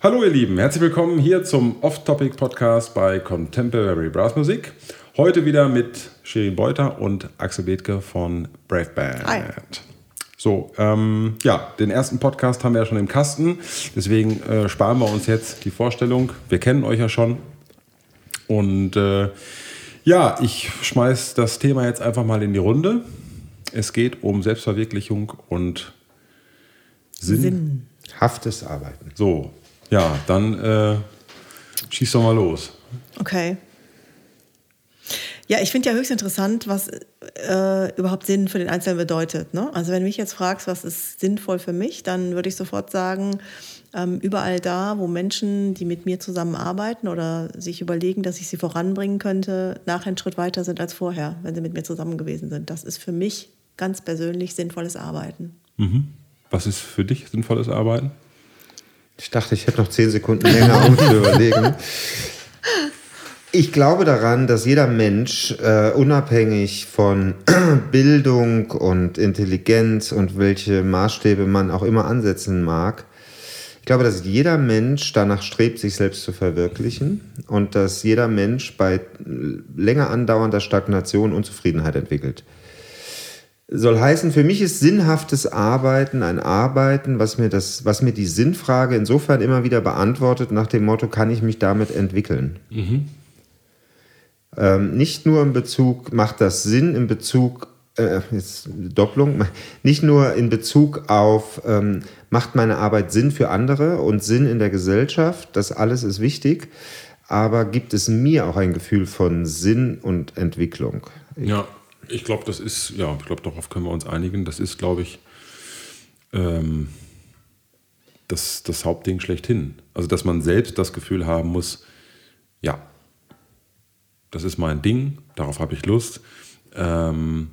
Hallo ihr Lieben, herzlich willkommen hier zum Off-Topic Podcast bei Contemporary Brass Musik. Heute wieder mit Shirin Beuter und Axel Bethke von Brave Band. Hi. So, ähm, ja, den ersten Podcast haben wir ja schon im Kasten, deswegen äh, sparen wir uns jetzt die Vorstellung. Wir kennen euch ja schon. Und äh, ja, ich schmeiß das Thema jetzt einfach mal in die Runde. Es geht um Selbstverwirklichung und Sinn. Sinn. Haftes Arbeiten. So, ja, dann äh, schieß doch mal los. Okay. Ja, ich finde ja höchst interessant, was äh, überhaupt Sinn für den Einzelnen bedeutet. Ne? Also wenn du mich jetzt fragst, was ist sinnvoll für mich, dann würde ich sofort sagen, ähm, überall da, wo Menschen, die mit mir zusammenarbeiten oder sich überlegen, dass ich sie voranbringen könnte, nachher einen Schritt weiter sind als vorher, wenn sie mit mir zusammen gewesen sind. Das ist für mich ganz persönlich sinnvolles Arbeiten. Was ist für dich sinnvolles Arbeiten? Ich dachte, ich hätte noch zehn Sekunden länger, um zu überlegen. Ich glaube daran, dass jeder Mensch, äh, unabhängig von Bildung und Intelligenz und welche Maßstäbe man auch immer ansetzen mag, ich glaube, dass jeder Mensch danach strebt, sich selbst zu verwirklichen und dass jeder Mensch bei länger andauernder Stagnation Unzufriedenheit entwickelt. Soll heißen, für mich ist sinnhaftes Arbeiten ein Arbeiten, was mir, das, was mir die Sinnfrage insofern immer wieder beantwortet, nach dem Motto, kann ich mich damit entwickeln? Ähm, nicht nur in Bezug, macht das Sinn in Bezug, äh, jetzt Doppelung, nicht nur in Bezug auf, ähm, macht meine Arbeit Sinn für andere und Sinn in der Gesellschaft, das alles ist wichtig, aber gibt es mir auch ein Gefühl von Sinn und Entwicklung? Ja, ich glaube, das ist, ja, ich glaube, darauf können wir uns einigen. Das ist, glaube ich, ähm, das, das Hauptding schlechthin. Also, dass man selbst das Gefühl haben muss, ja, das ist mein Ding, darauf habe ich Lust. Ähm,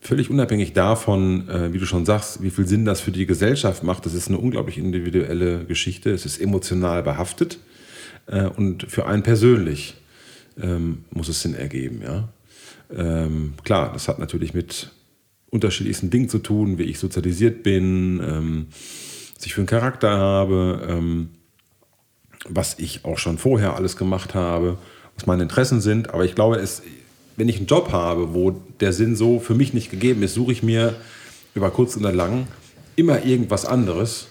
völlig unabhängig davon, äh, wie du schon sagst, wie viel Sinn das für die Gesellschaft macht, das ist eine unglaublich individuelle Geschichte. Es ist emotional behaftet äh, und für einen persönlich ähm, muss es Sinn ergeben. Ja? Ähm, klar, das hat natürlich mit unterschiedlichsten Dingen zu tun, wie ich sozialisiert bin, ähm, was ich für einen Charakter habe, ähm, was ich auch schon vorher alles gemacht habe, was meine Interessen sind. Aber ich glaube, es, wenn ich einen Job habe, wo der Sinn so für mich nicht gegeben ist, suche ich mir über kurz oder lang immer irgendwas anderes,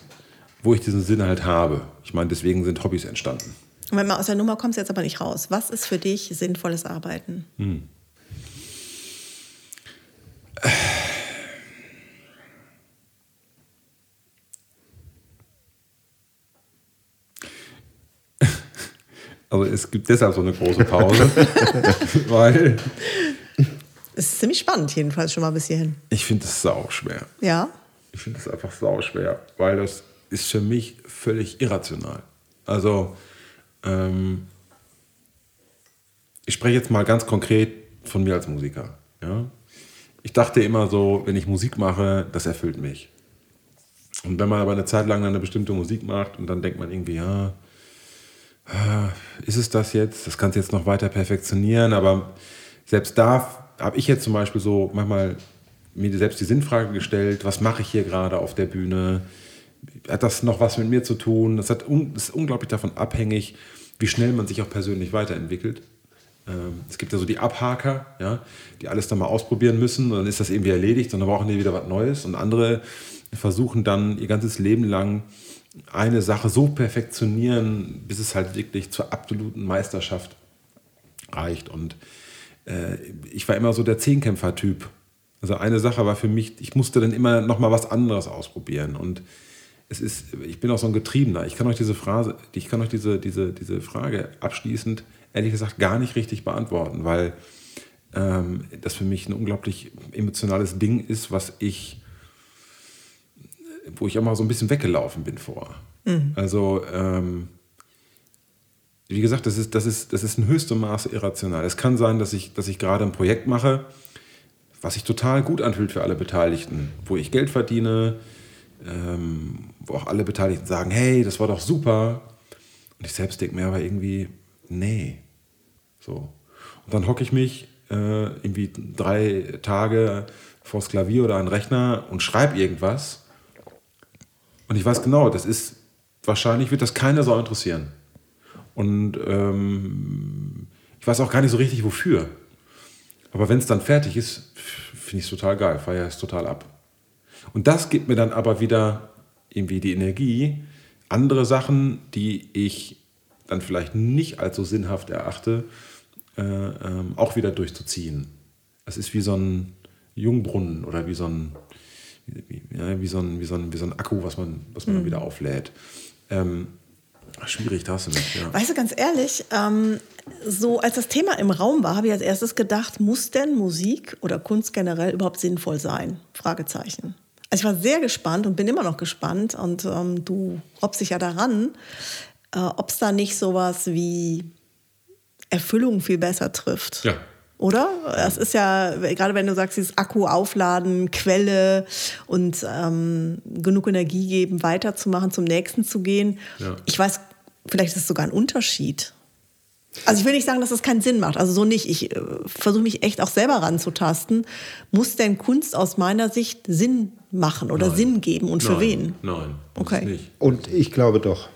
wo ich diesen Sinn halt habe. Ich meine, deswegen sind Hobbys entstanden. Und wenn man aus der Nummer kommst, jetzt aber nicht raus. Was ist für dich sinnvolles Arbeiten? Also es gibt deshalb so eine große Pause, weil Es ist ziemlich spannend, jedenfalls schon mal bis hierhin. ich finde es sau schwer. Ja. Ich finde es einfach sau schwer, weil das ist für mich völlig irrational. Also ähm, ich spreche jetzt mal ganz konkret von mir als Musiker. Ja? Ich dachte immer so, wenn ich Musik mache, das erfüllt mich. Und wenn man aber eine Zeit lang eine bestimmte Musik macht und dann denkt man irgendwie, ja, ah, ist es das jetzt? Das kannst du jetzt noch weiter perfektionieren, aber selbst da habe ich jetzt zum Beispiel so manchmal mir selbst die Sinnfrage gestellt, was mache ich hier gerade auf der Bühne? Hat das noch was mit mir zu tun? Das, hat das ist unglaublich davon abhängig, wie schnell man sich auch persönlich weiterentwickelt. Ähm, es gibt ja so die Abhaker, ja, die alles dann mal ausprobieren müssen und dann ist das irgendwie erledigt und dann brauchen die wieder was Neues. Und andere versuchen dann ihr ganzes Leben lang eine Sache so perfektionieren, bis es halt wirklich zur absoluten Meisterschaft reicht. Und äh, ich war immer so der Zehnkämpfer-Typ. Also eine Sache war für mich, ich musste dann immer noch mal was anderes ausprobieren. Und es ist, ich bin auch so ein Getriebener. Ich kann euch diese Phrase, ich kann euch diese, diese, diese Frage abschließend, ehrlich gesagt, gar nicht richtig beantworten, weil ähm, das für mich ein unglaublich emotionales Ding ist, was ich, wo ich immer so ein bisschen weggelaufen bin vor. Also ähm, wie gesagt, das ist, das ist, das ist in höchstem Maße irrational. Es kann sein, dass ich, dass ich gerade ein Projekt mache, was sich total gut anfühlt für alle Beteiligten, wo ich Geld verdiene, ähm, wo auch alle Beteiligten sagen, hey, das war doch super. Und ich selbst denke mir aber irgendwie, nee. So. Und dann hocke ich mich äh, irgendwie drei Tage vors Klavier oder an Rechner und schreibe irgendwas. Und ich weiß genau, das ist wahrscheinlich wird das keiner so interessieren. Und ähm, ich weiß auch gar nicht so richtig wofür. Aber wenn es dann fertig ist, finde ich es total geil, feiere es total ab. Und das gibt mir dann aber wieder irgendwie die Energie, andere Sachen, die ich dann vielleicht nicht als so sinnhaft erachte, äh, ähm, auch wieder durchzuziehen. Es ist wie so ein Jungbrunnen oder wie so ein, wie, ja, wie so ein, wie so ein, wie so ein Akku, was man, was man mhm. wieder auflädt. Ähm, schwierig, da hast du nicht. Ja. Weißt du, ganz ehrlich, ähm, so als das Thema im Raum war, habe ich als erstes gedacht, muss denn Musik oder Kunst generell überhaupt sinnvoll sein? Fragezeichen. Also ich war sehr gespannt und bin immer noch gespannt und ähm, du robbst dich ja daran, äh, ob es da nicht sowas wie Erfüllung viel besser trifft. Ja. Oder? Das ist ja, gerade wenn du sagst, dieses Akku aufladen, Quelle und ähm, genug Energie geben, weiterzumachen, zum nächsten zu gehen. Ja. Ich weiß, vielleicht ist es sogar ein Unterschied. Also ich will nicht sagen, dass das keinen Sinn macht. Also so nicht. Ich äh, versuche mich echt auch selber ranzutasten. Muss denn Kunst aus meiner Sicht Sinn machen oder Nein. Sinn geben und Nein. für wen? Nein. Okay. Nicht. Und ich glaube doch.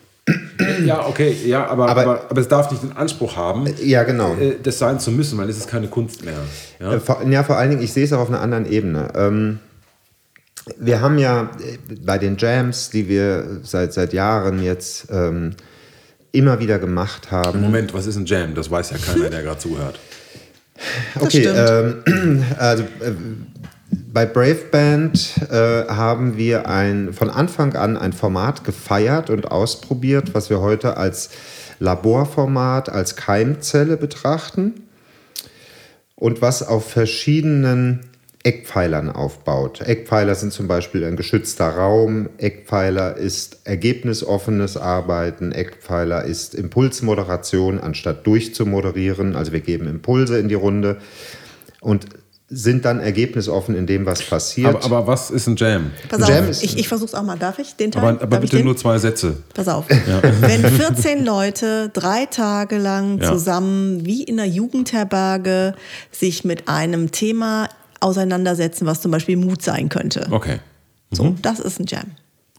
Ja, okay, ja, aber, aber, aber, aber, es darf nicht den Anspruch haben, ja, genau. Äh, das sein zu müssen, weil es ist keine Kunst mehr. Ja, äh, vor, ja, vor allen Dingen, ich sehe es auch auf einer anderen Ebene. Ähm, wir haben ja bei den Jams, die wir seit, seit Jahren jetzt ähm, immer wieder gemacht haben. Moment, was ist ein Jam? Das weiß ja keiner, der gerade zuhört. Okay, ähm, also äh, bei Brave Band äh, haben wir ein, von Anfang an ein Format gefeiert und ausprobiert, was wir heute als Laborformat, als Keimzelle betrachten und was auf verschiedenen Eckpfeilern aufbaut. Eckpfeiler sind zum Beispiel ein geschützter Raum, Eckpfeiler ist ergebnisoffenes Arbeiten, Eckpfeiler ist Impulsmoderation, anstatt durchzumoderieren. Also wir geben Impulse in die Runde und sind dann ergebnisoffen in dem, was passiert. Aber, aber was ist ein Jam? Pass Jam auf, ich, ich versuche es auch mal. Darf ich den Teil? Aber, aber bitte nur zwei Sätze. Pass auf. Ja. Wenn 14 Leute drei Tage lang ja. zusammen wie in einer Jugendherberge sich mit einem Thema auseinandersetzen, was zum Beispiel Mut sein könnte. Okay. Mhm. So, das ist ein Jam.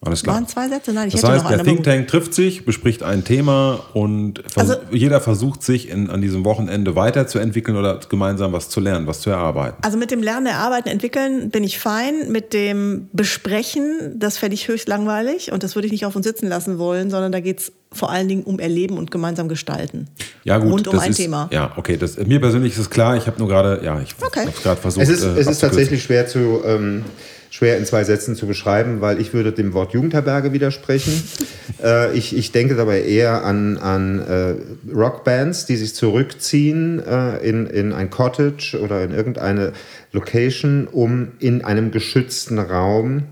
Alles klar. Waren zwei Sätze? Nein, ich das hätte heißt, noch der Think Tank trifft sich, bespricht ein Thema und vers also, jeder versucht sich in, an diesem Wochenende weiterzuentwickeln oder gemeinsam was zu lernen, was zu erarbeiten. Also mit dem Lernen, Erarbeiten, Entwickeln bin ich fein. Mit dem Besprechen, das fände ich höchst langweilig und das würde ich nicht auf uns sitzen lassen wollen, sondern da geht es vor allen Dingen um Erleben und gemeinsam gestalten. Ja, gut. Rund um ein ist, Thema. Ja, okay. Das, mir persönlich ist es klar. Ich habe nur gerade, ja, ich okay. habe gerade versucht. Es ist, äh, es ist tatsächlich schwer zu. Ähm, schwer in zwei Sätzen zu beschreiben, weil ich würde dem Wort Jugendherberge widersprechen. äh, ich, ich denke dabei eher an, an äh, Rockbands, die sich zurückziehen äh, in, in ein Cottage oder in irgendeine Location, um in einem geschützten Raum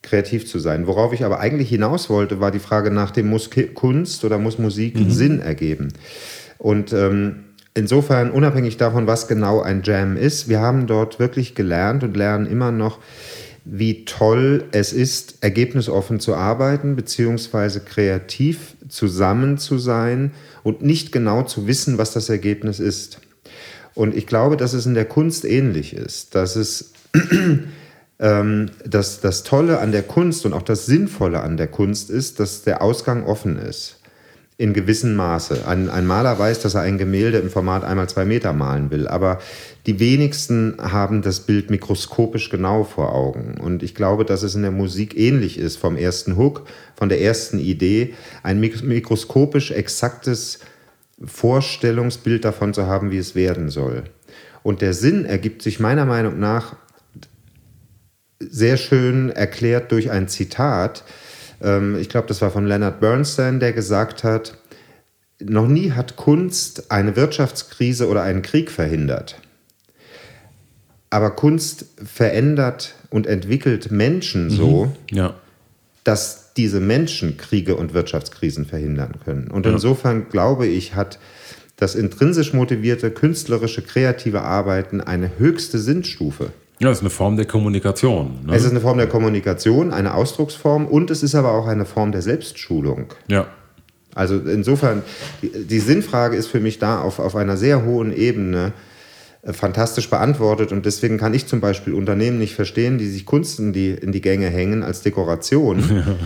kreativ zu sein. Worauf ich aber eigentlich hinaus wollte, war die Frage nach dem muss Kunst oder muss Musik mhm. Sinn ergeben. Und ähm, insofern, unabhängig davon, was genau ein Jam ist, wir haben dort wirklich gelernt und lernen immer noch, wie toll es ist, ergebnisoffen zu arbeiten, beziehungsweise kreativ zusammen zu sein und nicht genau zu wissen, was das Ergebnis ist. Und ich glaube, dass es in der Kunst ähnlich ist, dass es ähm, dass das Tolle an der Kunst und auch das Sinnvolle an der Kunst ist, dass der Ausgang offen ist in gewissem Maße. Ein, ein, Maler weiß, dass er ein Gemälde im Format einmal zwei Meter malen will, aber die wenigsten haben das Bild mikroskopisch genau vor Augen. Und ich glaube, dass es in der Musik ähnlich ist, vom ersten Hook, von der ersten Idee, ein mikroskopisch exaktes Vorstellungsbild davon zu haben, wie es werden soll. Und der Sinn ergibt sich meiner Meinung nach sehr schön erklärt durch ein Zitat, ich glaube, das war von Leonard Bernstein, der gesagt hat, noch nie hat Kunst eine Wirtschaftskrise oder einen Krieg verhindert. Aber Kunst verändert und entwickelt Menschen mhm. so, ja. dass diese Menschen Kriege und Wirtschaftskrisen verhindern können. Und ja. insofern glaube ich, hat das intrinsisch motivierte, künstlerische, kreative Arbeiten eine höchste Sinnstufe. Ja, es ist eine Form der Kommunikation. Ne? Es ist eine Form der Kommunikation, eine Ausdrucksform und es ist aber auch eine Form der Selbstschulung. Ja. Also insofern, die, die Sinnfrage ist für mich da auf, auf einer sehr hohen Ebene äh, fantastisch beantwortet und deswegen kann ich zum Beispiel Unternehmen nicht verstehen, die sich Kunst in die, in die Gänge hängen als Dekoration.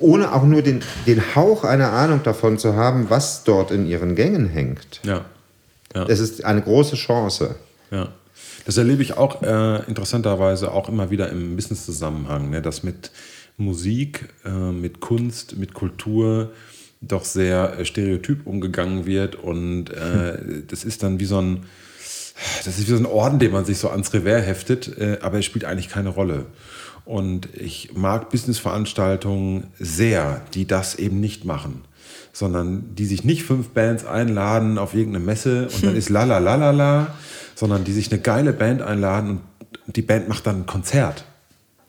ohne auch nur den, den Hauch einer Ahnung davon zu haben, was dort in ihren Gängen hängt. Ja. ja. Es ist eine große Chance. Ja. Das erlebe ich auch äh, interessanterweise auch immer wieder im Business-Zusammenhang, ne? dass mit Musik, äh, mit Kunst, mit Kultur doch sehr äh, stereotyp umgegangen wird und äh, das ist dann wie so ein das ist wie so ein Orden, den man sich so ans Revers heftet, äh, aber es spielt eigentlich keine Rolle. Und ich mag Businessveranstaltungen sehr, die das eben nicht machen, sondern die sich nicht fünf Bands einladen auf irgendeine Messe und dann ist la la la la la, sondern die sich eine geile Band einladen und die Band macht dann ein Konzert.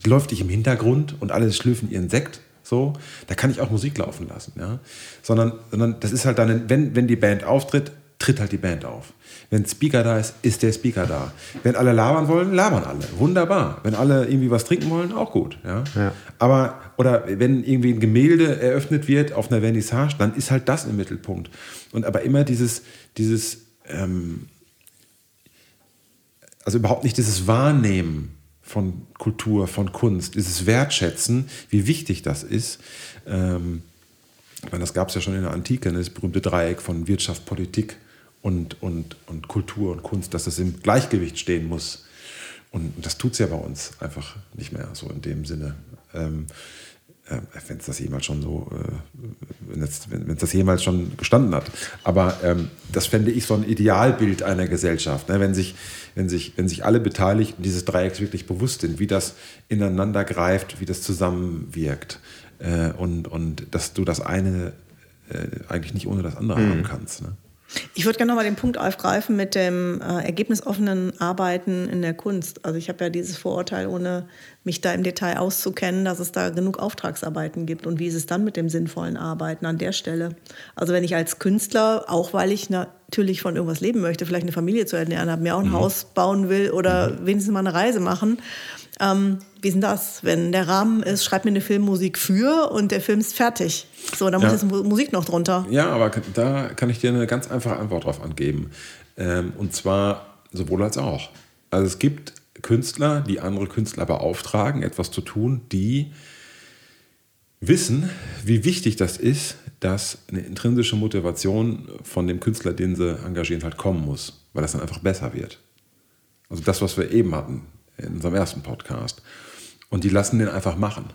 Die läuft nicht im Hintergrund und alle schlürfen ihren Sekt. So, da kann ich auch Musik laufen lassen, ja. Sondern, sondern das ist halt dann, wenn, wenn die Band auftritt, tritt halt die Band auf. Wenn Speaker da ist, ist der Speaker da. Wenn alle labern wollen, labern alle. Wunderbar. Wenn alle irgendwie was trinken wollen, auch gut. Ja? Ja. Aber, oder wenn irgendwie ein Gemälde eröffnet wird auf einer Vernissage, dann ist halt das im Mittelpunkt. Und aber immer dieses, dieses, ähm, also überhaupt nicht dieses Wahrnehmen von Kultur, von Kunst, dieses Wertschätzen, wie wichtig das ist. Ähm, ich meine, das gab es ja schon in der Antike, ne, das berühmte Dreieck von Wirtschaft, Politik und, und, und Kultur und Kunst, dass das im Gleichgewicht stehen muss. Und das tut es ja bei uns einfach nicht mehr so in dem Sinne. Ähm, äh, wenn es das jemals schon so, äh, wenn es das jemals schon gestanden hat. Aber ähm, das fände ich so ein Idealbild einer Gesellschaft, ne? wenn, sich, wenn, sich, wenn sich alle Beteiligten dieses Dreiecks wirklich bewusst sind, wie das ineinander greift, wie das zusammenwirkt äh, und, und dass du das eine äh, eigentlich nicht ohne das andere Mhm. haben kannst. Ne? Ich würde gerne nochmal den Punkt aufgreifen mit dem äh, ergebnisoffenen Arbeiten in der Kunst. Also ich habe ja dieses Vorurteil, ohne mich da im Detail auszukennen, dass es da genug Auftragsarbeiten gibt. Und wie ist es dann mit dem sinnvollen Arbeiten an der Stelle? Also wenn ich als Künstler, auch weil ich natürlich von irgendwas leben möchte, vielleicht eine Familie zu ernähren habe, mir auch ein Haus bauen will oder wenigstens mal eine Reise machen, ähm, wie ist denn das? Wenn der Rahmen ist, schreib mir eine Filmmusik für und der Film ist fertig. So, dann muss Ja. jetzt Mu- Musik noch drunter. Ja, aber da kann ich dir eine ganz einfache Antwort drauf angeben. Ähm, und zwar sowohl als auch. Also es gibt Künstler, die andere Künstler beauftragen, etwas zu tun, die wissen, wie wichtig das ist, dass eine intrinsische Motivation von dem Künstler, den sie engagieren, halt kommen muss, weil das dann einfach besser wird. Also das, was wir eben hatten in unserem ersten Podcast. Und die lassen den einfach machen.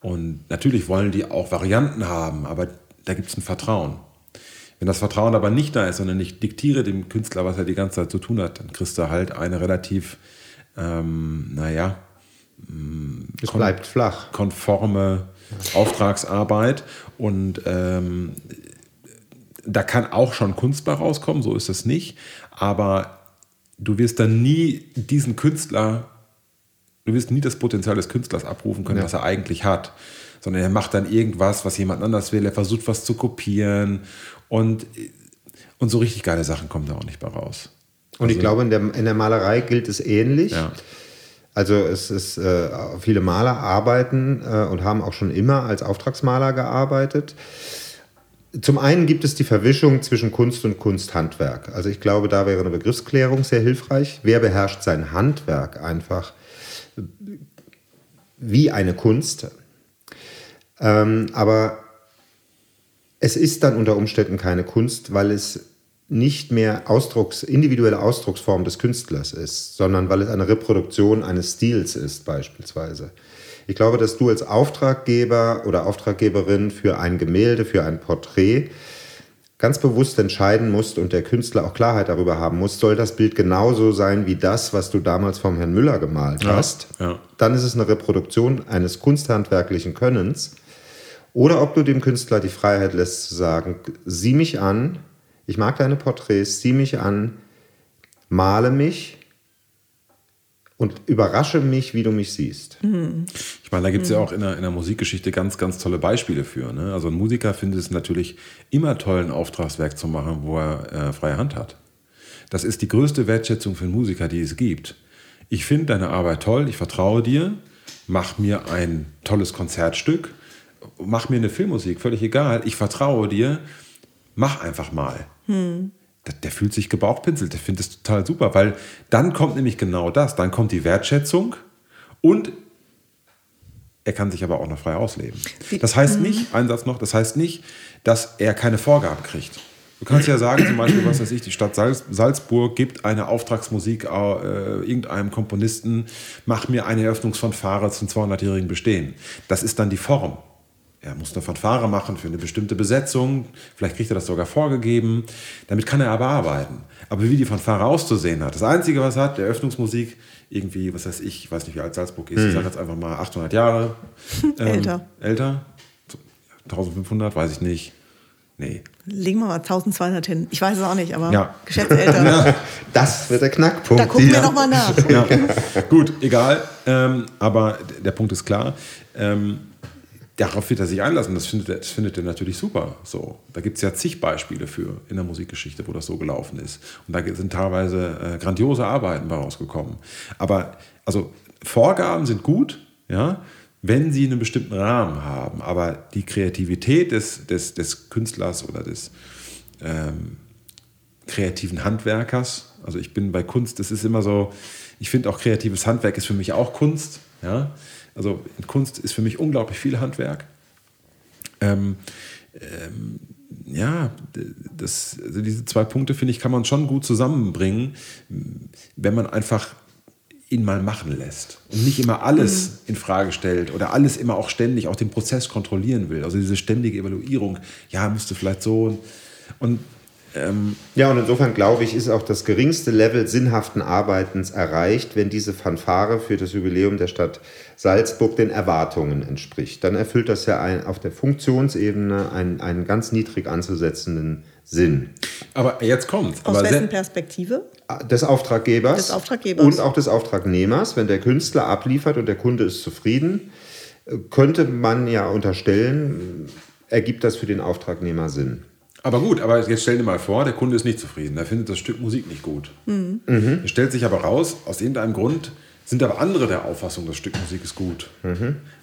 Und natürlich wollen die auch Varianten haben, aber da gibt es ein Vertrauen. Wenn das Vertrauen aber nicht da ist, sondern ich diktiere dem Künstler, was er die ganze Zeit zu tun hat, dann kriegst du halt eine relativ, ähm, naja, Es bleibt flach. konforme Auftragsarbeit und ähm, da kann auch schon Kunst bei rauskommen, so ist es nicht, aber du wirst dann nie diesen Künstler, du wirst nie das Potenzial des Künstlers abrufen können, Ja. was er eigentlich hat, sondern er macht dann irgendwas, was jemand anders will, er versucht was zu kopieren und, und so richtig geile Sachen kommen da auch nicht bei raus. Und ich glaube, in der, in der Malerei gilt es ähnlich. Ja. Also es ist, äh, viele Maler arbeiten äh, und haben auch schon immer als Auftragsmaler gearbeitet. Zum einen gibt es die Verwischung zwischen Kunst und Kunsthandwerk. Also ich glaube, da wäre eine Begriffsklärung sehr hilfreich. Wer beherrscht sein Handwerk einfach wie eine Kunst? Ähm, aber es ist dann unter Umständen keine Kunst, weil es nicht mehr Ausdrucks, individuelle Ausdrucksform des Künstlers ist, sondern weil es eine Reproduktion eines Stils ist beispielsweise. Ich glaube, dass du als Auftraggeber oder Auftraggeberin für ein Gemälde, für ein Porträt ganz bewusst entscheiden musst und der Künstler auch Klarheit darüber haben muss, soll das Bild genauso sein wie das, was du damals vom Herrn Müller gemalt Ja, hast. ja. Dann ist es eine Reproduktion eines kunsthandwerklichen Könnens. Oder ob du dem Künstler die Freiheit lässt zu sagen, sieh mich an, ich mag deine Porträts, sieh mich an, male mich und überrasche mich, wie du mich siehst. Ich meine, da gibt es ja auch in der, in der Musikgeschichte ganz, ganz tolle Beispiele für. Ne? Also ein Musiker findet es natürlich immer toll, ein Auftragswerk zu machen, wo er äh, freie Hand hat. Das ist die größte Wertschätzung für einen Musiker, die es gibt. Ich finde deine Arbeit toll, ich vertraue dir, mach mir ein tolles Konzertstück, mach mir eine Filmmusik, völlig egal, ich vertraue dir, mach einfach mal. Der, der fühlt sich gebauchpinselt, der findet es total super, weil dann kommt nämlich genau das, dann kommt die Wertschätzung und er kann sich aber auch noch frei ausleben. Das heißt nicht, ein Satz noch, das heißt nicht, dass er keine Vorgaben kriegt. Du kannst ja sagen, zum Beispiel, was weiß ich, die Stadt Salz, Salzburg gibt eine Auftragsmusik äh, irgendeinem Komponisten, mach mir eine Eröffnungsfanfare zum 200-jährigen Bestehen. Das ist dann die Form. Er muss eine Fanfare machen für eine bestimmte Besetzung, vielleicht kriegt er das sogar vorgegeben, damit kann er aber arbeiten. Aber wie die Fanfare auszusehen hat, das Einzige, was hat, der Eröffnungsmusik, irgendwie, was weiß ich, ich weiß nicht, wie alt Salzburg ist, ich sage jetzt einfach mal 800 Jahre. Ähm, älter. Älter? 1500, weiß ich nicht. Nee. Legen wir mal 1200 hin. Ich weiß es auch nicht, aber Ja. geschätzt älter. Das wird der Knackpunkt. Da gucken wir Ja. nochmal nach. Ja. Gut, egal. Ähm, aber der Punkt ist klar. Ähm, darauf wird er sich einlassen. Das findet er, das findet er natürlich super. So, da gibt es ja zig Beispiele für in der Musikgeschichte, wo das so gelaufen ist. Und da sind teilweise äh, grandiose Arbeiten bei rausgekommen. Aber also Vorgaben sind gut, ja, wenn sie einen bestimmten Rahmen haben. Aber die Kreativität des, des, des Künstlers oder des ähm, kreativen Handwerkers. Also ich bin bei Kunst, das ist immer so, ich finde auch kreatives Handwerk ist für mich auch Kunst. Ja? Also in Kunst ist für mich unglaublich viel Handwerk. Ähm, ähm, ja, das, also diese zwei Punkte, finde ich, kann man schon gut zusammenbringen, wenn man einfach ihn mal machen lässt und nicht immer alles in Frage stellt oder alles immer auch ständig auch den Prozess kontrollieren will. Also diese ständige Evaluierung, ja, müsste vielleicht so und ähm, Ja, und insofern glaube ich, ist auch das geringste Level sinnhaften Arbeitens erreicht, wenn diese Fanfare für das Jubiläum der Stadt Salzburg den Erwartungen entspricht. Dann erfüllt das ja ein, auf der Funktionsebene einen, einen ganz niedrig anzusetzenden Sinn. aber jetzt kommt's. Aus aber wessen Perspektive? Des Auftraggebers, Des Auftraggebers. und auch des Auftragnehmers. Wenn der Künstler abliefert und der Kunde ist zufrieden, äh, könnte man ja unterstellen, ergibt das für den Auftragnehmer Sinn. Aber gut, aber jetzt stell dir mal vor, der Kunde ist nicht zufrieden. Er findet das Stück Musik nicht gut. Es stellt sich aber raus, aus irgendeinem Grund sind aber andere der Auffassung, das Stück Musik ist gut.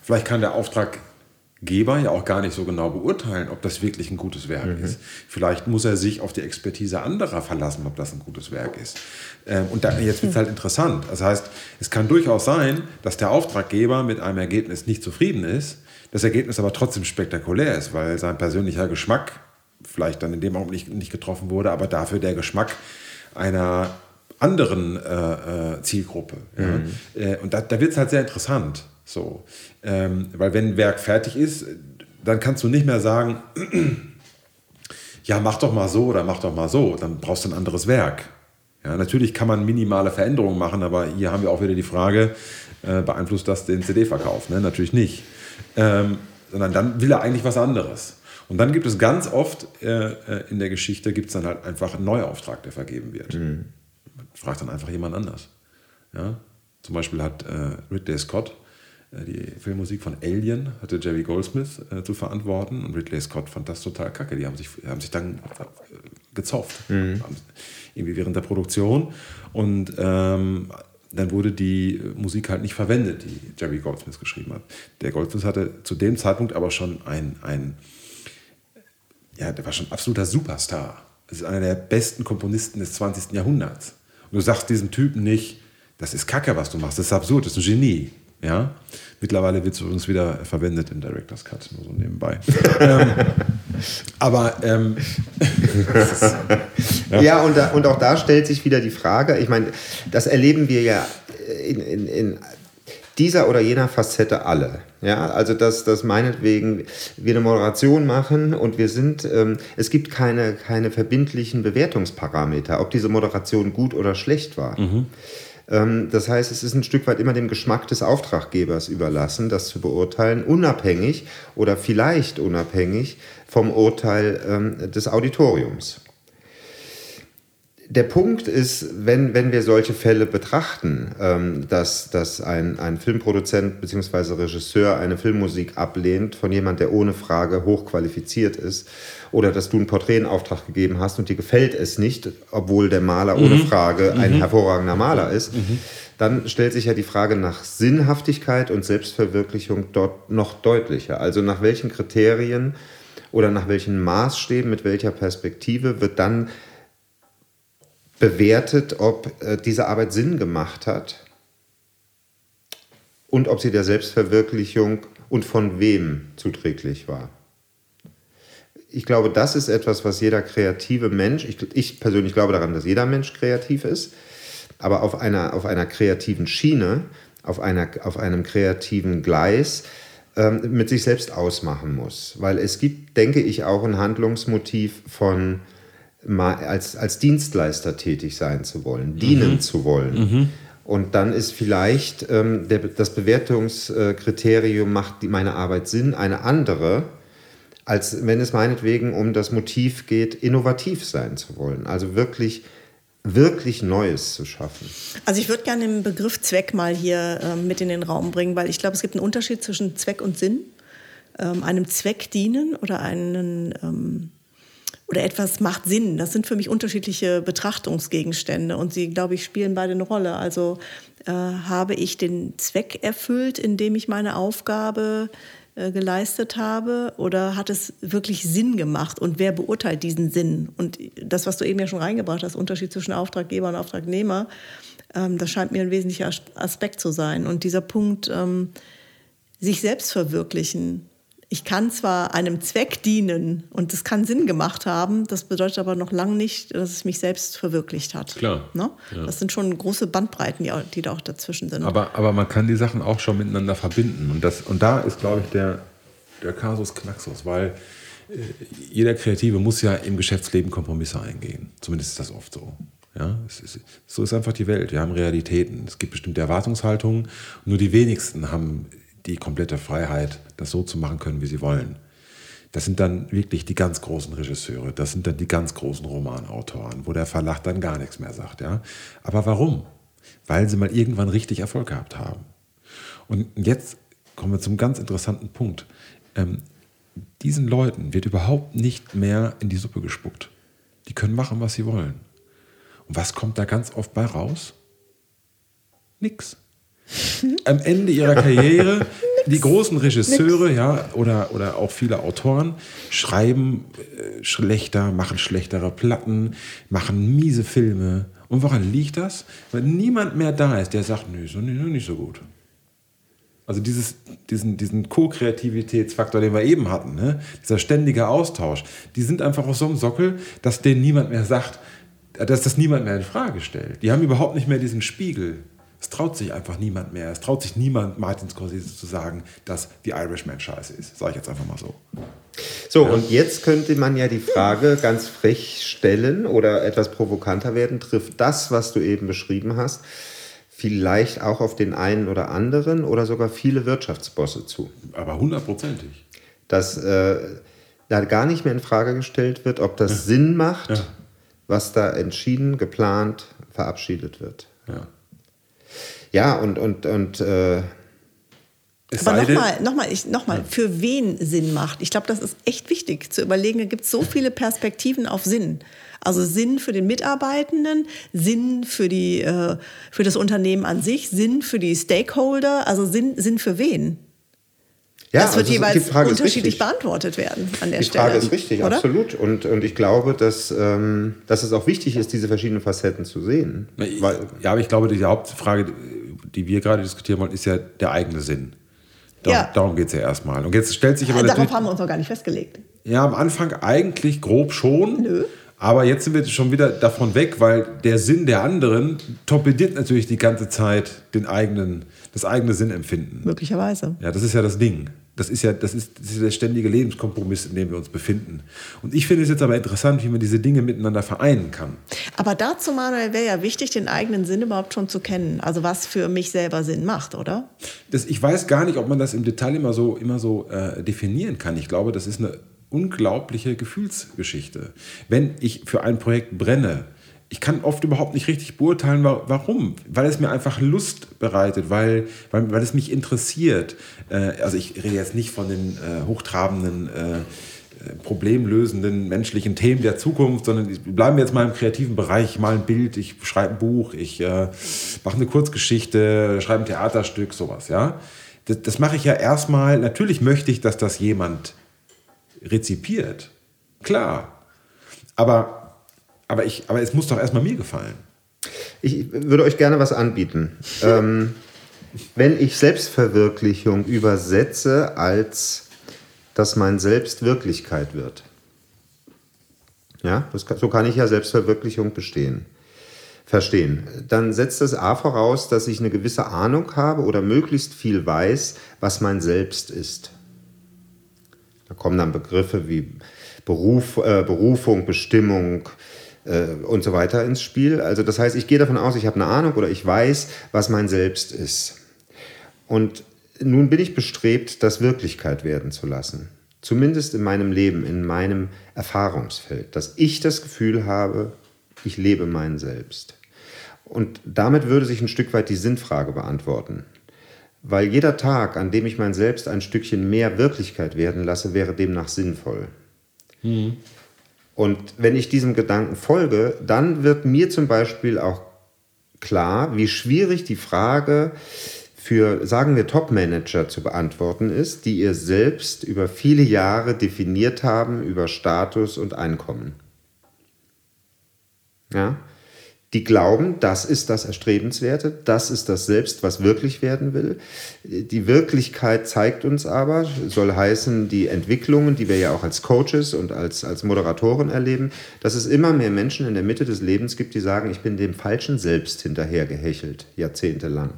Vielleicht kann der Auftraggeber ja auch gar nicht so genau beurteilen, ob das wirklich ein gutes Werk ist. Vielleicht muss er sich auf die Expertise anderer verlassen, ob das ein gutes Werk ist. Ähm, Und da, jetzt wird es halt interessant. Das heißt, es kann durchaus sein, dass der Auftraggeber mit einem Ergebnis nicht zufrieden ist, das Ergebnis aber trotzdem spektakulär ist, weil sein persönlicher Geschmack vielleicht dann in dem Augenblick nicht, getroffen wurde, aber dafür der Geschmack einer anderen äh, äh, Zielgruppe. Ja? Äh, und da, da wird es halt sehr interessant. So. Ähm, weil wenn ein Werk fertig ist, dann kannst du nicht mehr sagen, ja, mach doch mal so oder mach doch mal so, dann brauchst du ein anderes Werk. Ja, natürlich kann man minimale Veränderungen machen, aber hier haben wir auch wieder die Frage, äh, beeinflusst das den CD-Verkauf? Ne? Natürlich nicht. Ähm, sondern dann will er eigentlich was anderes. Und dann gibt es ganz oft äh, äh, in der Geschichte gibt es dann halt einfach einen Neuauftrag, der vergeben wird. Man fragt dann einfach jemand anders. Ja? Zum Beispiel hat äh, Ridley Scott äh, die Filmmusik von Alien, hatte Jerry Goldsmith äh, zu verantworten und Ridley Scott fand das total kacke. Die haben sich, haben sich dann äh, gezopft, Haben- irgendwie während der Produktion. Und ähm, dann wurde die Musik halt nicht verwendet, die Jerry Goldsmith geschrieben hat. Der Goldsmith hatte zu dem Zeitpunkt aber schon ein, ein ja, der war schon ein absoluter Superstar. Das ist einer der besten Komponisten des 20. Jahrhunderts. Und du sagst diesem Typen nicht, das ist Kacke, was du machst, das ist absurd, das ist ein Genie. Ja? Mittlerweile wird es übrigens wieder verwendet im Director's Cut, nur so nebenbei. ähm, aber ähm, Ja, und, da, und auch da stellt sich wieder die Frage, ich meine, das erleben wir ja in, in, in dieser oder jener Facette alle. Ja, also dass, dass meinetwegen wir eine Moderation machen und wir sind, ähm, es gibt keine, keine verbindlichen Bewertungsparameter, ob diese Moderation gut oder schlecht war. Ähm, das heißt, es ist ein Stück weit immer dem Geschmack des Auftraggebers überlassen, das zu beurteilen, unabhängig oder vielleicht unabhängig vom Urteil ähm, des Auditoriums. Der Punkt ist, wenn, wenn wir solche Fälle betrachten, ähm, dass, dass ein, ein Filmproduzent bzw. Regisseur eine Filmmusik ablehnt von jemand, der ohne Frage hochqualifiziert ist, oder dass du einen Porträt in Auftrag gegeben hast und dir gefällt es nicht, obwohl der Maler ohne Frage ein hervorragender Maler ist, dann stellt sich ja die Frage nach Sinnhaftigkeit und Selbstverwirklichung dort noch deutlicher. Also nach welchen Kriterien oder nach welchen Maßstäben, mit welcher Perspektive wird dann bewertet, ob äh, diese Arbeit Sinn gemacht hat und ob sie der Selbstverwirklichung und von wem zuträglich war. Ich glaube, das ist etwas, was jeder kreative Mensch, ich, ich persönlich glaube daran, dass jeder Mensch kreativ ist, aber auf einer, auf einer kreativen Schiene, auf, einer, auf einem kreativen Gleis ähm, mit sich selbst ausmachen muss. Weil es gibt, denke ich, auch ein Handlungsmotiv von als, als Dienstleister tätig sein zu wollen, dienen mhm. zu wollen. Mhm. Und dann ist vielleicht ähm, der, das Bewertungskriterium, macht die, meine Arbeit Sinn, eine andere, als wenn es meinetwegen um das Motiv geht, innovativ sein zu wollen. Also wirklich wirklich Neues zu schaffen. Also ich würde gerne den Begriff Zweck mal hier äh, mit in den Raum bringen, weil ich glaube, es gibt einen Unterschied zwischen Zweck und Sinn. Ähm, einem Zweck dienen oder einen ähm, oder etwas macht Sinn. Das sind für mich unterschiedliche Betrachtungsgegenstände und sie, glaube ich, spielen beide eine Rolle. Also äh, habe ich den Zweck erfüllt, indem ich meine Aufgabe äh, geleistet habe oder hat es wirklich Sinn gemacht und wer beurteilt diesen Sinn? Und das, was du eben ja schon reingebracht hast, Unterschied zwischen Auftraggeber und Auftragnehmer, ähm, das scheint mir ein wesentlicher Aspekt zu sein. Und dieser Punkt, ähm, sich selbst verwirklichen, ich kann zwar einem Zweck dienen und das kann Sinn gemacht haben, das bedeutet aber noch lange nicht, dass es mich selbst verwirklicht hat. Klar. Ne? Ja. Das sind schon große Bandbreiten, die, die, da auch dazwischen sind. Aber, aber man kann die Sachen auch schon miteinander verbinden. Und, das, und da ist, glaube ich, der, der Kasus Knaxus, weil äh, jeder Kreative muss ja im Geschäftsleben Kompromisse eingehen. Zumindest ist das oft so. Ja, ist, so ist einfach die Welt. Wir haben Realitäten. Es gibt bestimmte Erwartungshaltungen. Nur die wenigsten haben die komplette Freiheit, das so zu machen können, wie sie wollen. Das sind dann wirklich die ganz großen Regisseure, das sind dann die ganz großen Romanautoren, wo der Verlag dann gar nichts mehr sagt. Ja? Aber warum? Weil sie mal irgendwann richtig Erfolg gehabt haben. Und jetzt kommen wir zum ganz interessanten Punkt. Ähm, diesen Leuten wird überhaupt nicht mehr in die Suppe gespuckt. Die können machen, was sie wollen. Und was kommt da ganz oft bei raus? Nix am Ende ihrer Karriere, die großen Regisseure, ja, oder, oder auch viele Autoren schreiben äh, schlechter, machen schlechtere Platten, machen miese Filme. Und woran liegt das? Weil niemand mehr da ist, der sagt, nö, so nicht, nicht so gut. Also dieses, diesen, diesen Co-Kreativitätsfaktor, den wir eben hatten, ne? dieser ständige Austausch, die sind einfach auf so einem Sockel, dass denen niemand mehr sagt, dass das niemand mehr in Frage stellt. Die haben überhaupt nicht mehr diesen Spiegel. Es traut sich einfach niemand mehr. Es traut sich niemand, Martin Scorsese zu sagen, dass The Irishman scheiße ist. Sage ich jetzt einfach mal so. So, ja. und jetzt könnte man ja die Frage ganz frech stellen oder etwas provokanter werden. Trifft das, was du eben beschrieben hast, vielleicht auch auf den einen oder anderen oder sogar viele Wirtschaftsbosse zu? Aber hundertprozentig. Dass äh, da gar nicht mehr in Frage gestellt wird, ob das ja. Sinn macht, ja. was da entschieden, geplant, verabschiedet wird. Ja. Ja, und, und, und äh, aber nochmal, nochmal, noch mal, für wen Sinn macht. Ich glaube, das ist echt wichtig zu überlegen. Da gibt es so viele Perspektiven auf Sinn. Also Sinn für den Mitarbeitenden, Sinn für, die, äh, für das Unternehmen an sich, Sinn für die Stakeholder, also Sinn, Sinn für wen? Ja, das wird also jeweils unterschiedlich beantwortet werden an der die Stelle. Die Frage ist richtig, oder? absolut. Und, und ich glaube, dass, ähm, dass es auch wichtig ist, diese verschiedenen Facetten zu sehen. Weil, ja, aber ich glaube, die Hauptfrage, die wir gerade diskutieren wollen, ist ja der eigene Sinn. Darum, ja. darum geht es ja erstmal. Und jetzt stellt sich aber also Darauf haben wir uns noch gar nicht festgelegt. Ja, am Anfang eigentlich grob schon. Nö. Aber jetzt sind wir schon wieder davon weg, weil der Sinn der anderen torpediert natürlich die ganze Zeit den eigenen, das eigene Sinnempfinden. Möglicherweise. Ja, das ist ja das Ding. Das ist ja das ist, das ist der ständige Lebenskompromiss, in dem wir uns befinden. Und ich finde es jetzt aber interessant, wie man diese Dinge miteinander vereinen kann. Aber dazu, Manuel, wäre ja wichtig, den eigenen Sinn überhaupt schon zu kennen. Also was für mich selber Sinn macht, oder? Das, ich weiß gar nicht, ob man das im Detail immer so, immer so äh, definieren kann. Ich glaube, das ist eine unglaubliche Gefühlsgeschichte. Wenn ich für ein Projekt brenne, ich kann oft überhaupt nicht richtig beurteilen, warum. Weil es mir einfach Lust bereitet, weil, weil, weil es mich interessiert. Äh, also ich rede jetzt nicht von den äh, hochtrabenden, äh, problemlösenden menschlichen Themen der Zukunft, sondern bleiben wir jetzt mal im kreativen Bereich. Ich mal ein Bild, ich schreibe ein Buch, ich mache eine Kurzgeschichte, schreibe ein Theaterstück, sowas. Ja? Das, das mache ich ja erstmal. Natürlich möchte ich, dass das jemand rezipiert. Klar. Aber aber, ich, aber es muss doch erstmal mir gefallen. Ich würde euch gerne was anbieten. ähm, wenn ich Selbstverwirklichung übersetze als, dass mein Selbst Wirklichkeit wird. Ja, das, so kann ich ja Selbstverwirklichung bestehen, verstehen. Dann setzt das A voraus, dass ich eine gewisse Ahnung habe oder möglichst viel weiß, was mein Selbst ist. Da kommen dann Begriffe wie Beruf, äh, Berufung, Bestimmung, äh, und so weiter ins Spiel. Also das heißt, ich gehe davon aus, ich habe eine Ahnung oder ich weiß, was mein Selbst ist. Und nun bin ich bestrebt, das Wirklichkeit werden zu lassen. Zumindest in meinem Leben, in meinem Erfahrungsfeld, dass ich das Gefühl habe, ich lebe mein Selbst. Und damit würde sich ein Stück weit die Sinnfrage beantworten. Weil jeder Tag, an dem ich mein Selbst ein Stückchen mehr Wirklichkeit werden lasse, wäre demnach sinnvoll. Mhm. Und wenn ich diesem Gedanken folge, dann wird mir zum Beispiel auch klar, wie schwierig die Frage für, sagen wir, Top-Manager zu beantworten ist, die ihr selbst über viele Jahre definiert haben über Status und Einkommen. Ja? Die glauben, das ist das Erstrebenswerte, das ist das Selbst, was wirklich werden will. Die Wirklichkeit zeigt uns aber, soll heißen, die Entwicklungen, die wir ja auch als Coaches und als, als Moderatoren erleben, dass es immer mehr Menschen in der Mitte des Lebens gibt, die sagen, ich bin dem falschen Selbst hinterhergehechelt, jahrzehntelang.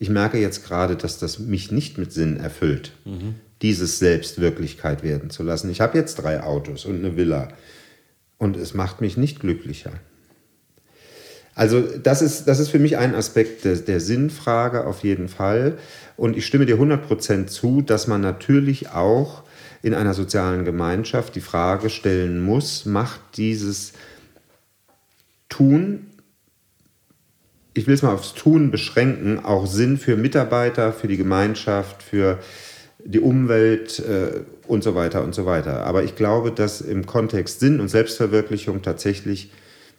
Ich merke jetzt gerade, dass das mich nicht mit Sinn erfüllt, mhm. dieses Selbst Wirklichkeit werden zu lassen. Ich habe jetzt drei Autos und eine Villa und es macht mich nicht glücklicher. Also das ist, das ist für mich ein Aspekt der, der Sinnfrage auf jeden Fall. Und ich stimme dir 100% zu, dass man natürlich auch in einer sozialen Gemeinschaft die Frage stellen muss, macht dieses Tun, ich will es mal aufs Tun beschränken, auch Sinn für Mitarbeiter, für die Gemeinschaft, für die Umwelt äh, und so weiter und so weiter. Aber ich glaube, dass im Kontext Sinn und Selbstverwirklichung tatsächlich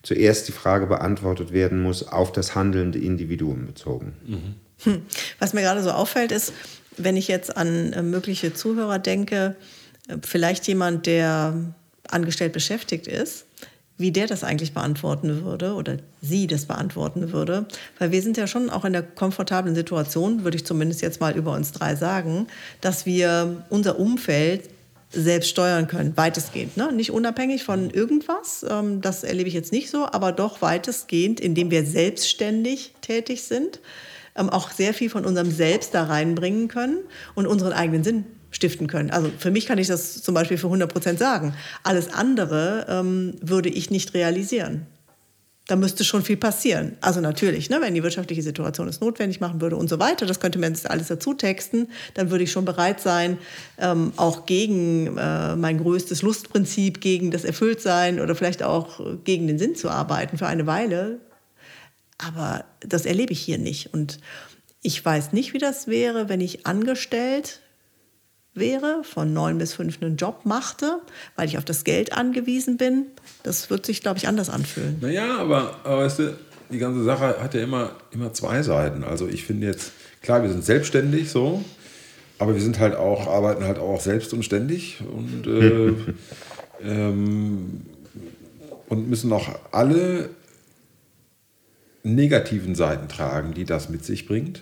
zuerst die Frage beantwortet werden muss, auf das handelnde Individuum bezogen. Mhm. Was mir gerade so auffällt, ist, wenn ich jetzt an äh, mögliche Zuhörer denke, äh, vielleicht jemand, der angestellt beschäftigt ist, wie der das eigentlich beantworten würde oder sie das beantworten würde. Weil wir sind ja schon auch in der komfortablen Situation, würde ich zumindest jetzt mal über uns drei sagen, dass wir unser Umfeld selbst steuern können, weitestgehend. Ne? Nicht unabhängig von irgendwas, ähm, das erlebe ich jetzt nicht so, aber doch weitestgehend, indem wir selbstständig tätig sind, ähm, auch sehr viel von unserem Selbst da reinbringen können und unseren eigenen Sinn stiften können. Also für mich kann ich das zum Beispiel für 100 Prozent sagen. Alles andere ähm, würde ich nicht realisieren da müsste schon viel passieren. Also natürlich, ne, wenn die wirtschaftliche Situation es notwendig machen würde und so weiter, das könnte man jetzt alles dazu texten, dann würde ich schon bereit sein, ähm, auch gegen äh, mein größtes Lustprinzip, gegen das Erfülltsein oder vielleicht auch gegen den Sinn zu arbeiten für eine Weile. Aber das erlebe ich hier nicht. Und ich weiß nicht, wie das wäre, wenn ich angestellt wäre, von neun bis fünf einen Job machte, weil ich auf das Geld angewiesen bin, das wird sich, glaube ich, anders anfühlen. Naja, aber, aber weißt du, die ganze Sache hat ja immer, immer zwei Seiten. Also ich finde jetzt, klar, wir sind selbstständig so, aber wir sind halt auch, arbeiten halt auch selbst und ständig und, äh, ähm, und müssen auch alle negativen Seiten tragen, die das mit sich bringt.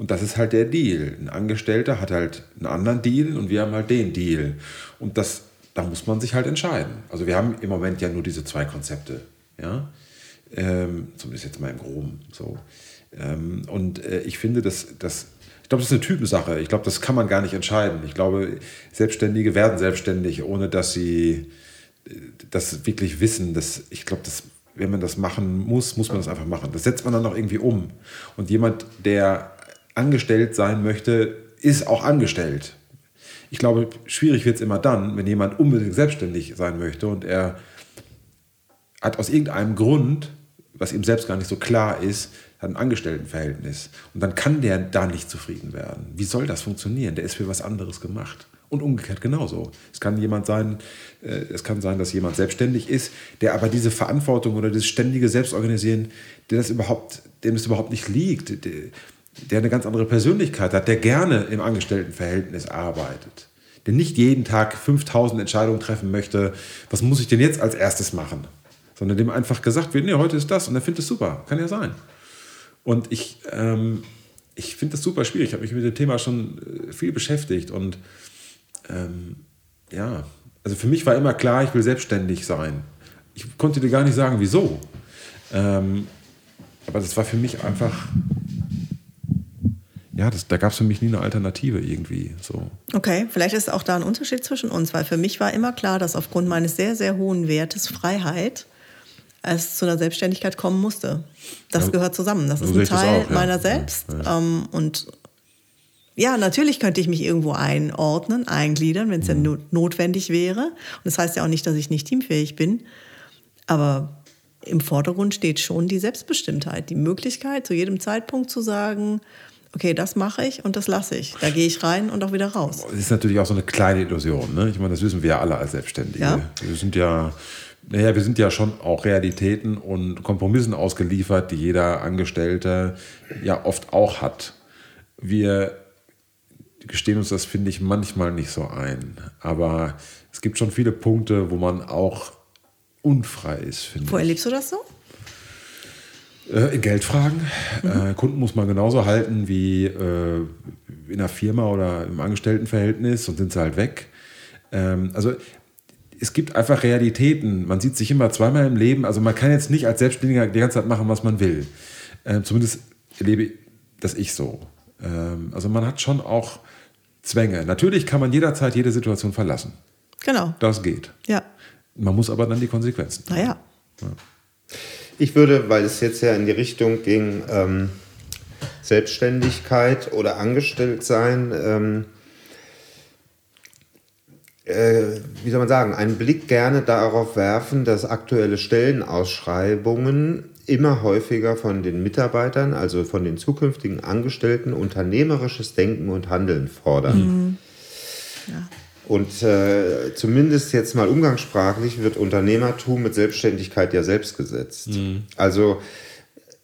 Und das ist halt der Deal. Ein Angestellter hat halt einen anderen Deal und wir haben halt den Deal. Und das, da muss man sich halt entscheiden. Also wir haben im Moment ja nur diese zwei Konzepte. Ja? Ähm, zumindest jetzt mal im Groben. So. Ähm, und äh, ich finde, dass, dass ich glaube, das ist eine Typensache. Ich glaube, das kann man gar nicht entscheiden. Ich glaube, Selbstständige werden selbstständig, ohne dass sie äh, das wirklich wissen. Dass, ich glaube, dass, wenn man das machen muss, muss man das einfach machen. Das setzt man dann auch irgendwie um. Und jemand, der angestellt sein möchte, ist auch angestellt. Ich glaube, schwierig wird es immer dann, wenn jemand unbedingt selbstständig sein möchte und er hat aus irgendeinem Grund, was ihm selbst gar nicht so klar ist, hat ein Angestelltenverhältnis. Und dann kann der da nicht zufrieden werden. Wie soll das funktionieren? Der ist für was anderes gemacht. Und umgekehrt genauso. Es kann jemand sein, äh, es kann sein, dass jemand selbstständig ist, der aber diese Verantwortung oder das ständige Selbstorganisieren, der das überhaupt, dem es überhaupt nicht liegt, der, der eine ganz andere Persönlichkeit hat, der gerne im Angestelltenverhältnis arbeitet, der nicht jeden Tag 5000 Entscheidungen treffen möchte, was muss ich denn jetzt als erstes machen, sondern dem einfach gesagt wird, nee, heute ist das und er findet es super, kann ja sein. Und ich, ähm, ich finde das super schwierig. Ich habe mich mit dem Thema schon äh, viel beschäftigt und ähm, ja, also für mich war immer klar, ich will selbstständig sein. Ich konnte dir gar nicht sagen, wieso. Ähm, aber das war für mich einfach, ja, das, da gab es für mich nie eine Alternative irgendwie. So. Okay, vielleicht ist auch da ein Unterschied zwischen uns, weil für mich war immer klar, dass aufgrund meines sehr, sehr hohen Wertes Freiheit es zu einer Selbstständigkeit kommen musste. Das ja, gehört zusammen. Das ist ein Teil auch, ja. meiner selbst. Ja, ähm, und ja, natürlich könnte ich mich irgendwo einordnen, eingliedern, wenn es mhm. ja notwendig wäre. Und das heißt ja auch nicht, dass ich nicht teamfähig bin. Aber im Vordergrund steht schon die Selbstbestimmtheit, die Möglichkeit, zu jedem Zeitpunkt zu sagen, okay, das mache ich und das lasse ich. Da gehe ich rein und auch wieder raus. Das ist natürlich auch so eine kleine Illusion. Ne? Ich meine, das wissen wir ja alle als Selbstständige. Ja? Wir sind ja, naja, wir sind ja schon auch Realitäten und Kompromissen ausgeliefert, die jeder Angestellte ja oft auch hat. Wir gestehen uns das, finde ich, manchmal nicht so ein. Aber es gibt schon viele Punkte, wo man auch unfrei ist, finde Wo erlebst du das so? Äh, in Geldfragen. Mhm. Äh, Kunden muss man genauso halten wie äh, in einer Firma oder im Angestelltenverhältnis, sonst sind sie halt weg. Ähm, also es gibt einfach Realitäten. Man sieht sich immer zweimal im Leben. Also man kann jetzt nicht als Selbstständiger die ganze Zeit machen, was man will. Ähm, zumindest erlebe das ich so. Ähm, also man hat schon auch Zwänge. Natürlich kann man jederzeit jede Situation verlassen. Genau. Das geht. Ja. Man muss aber dann die Konsequenzen. Naja. Ja. Ich würde, weil es jetzt ja in die Richtung ging, ähm, Selbstständigkeit oder Angestelltsein, ähm, äh, wie soll man sagen, einen Blick gerne darauf werfen, dass aktuelle Stellenausschreibungen immer häufiger von den Mitarbeitern, also von den zukünftigen Angestellten, unternehmerisches Denken und Handeln fordern. Mhm. Ja. Und äh, zumindest jetzt mal umgangssprachlich wird Unternehmertum mit Selbstständigkeit ja selbst gesetzt. Mhm. Also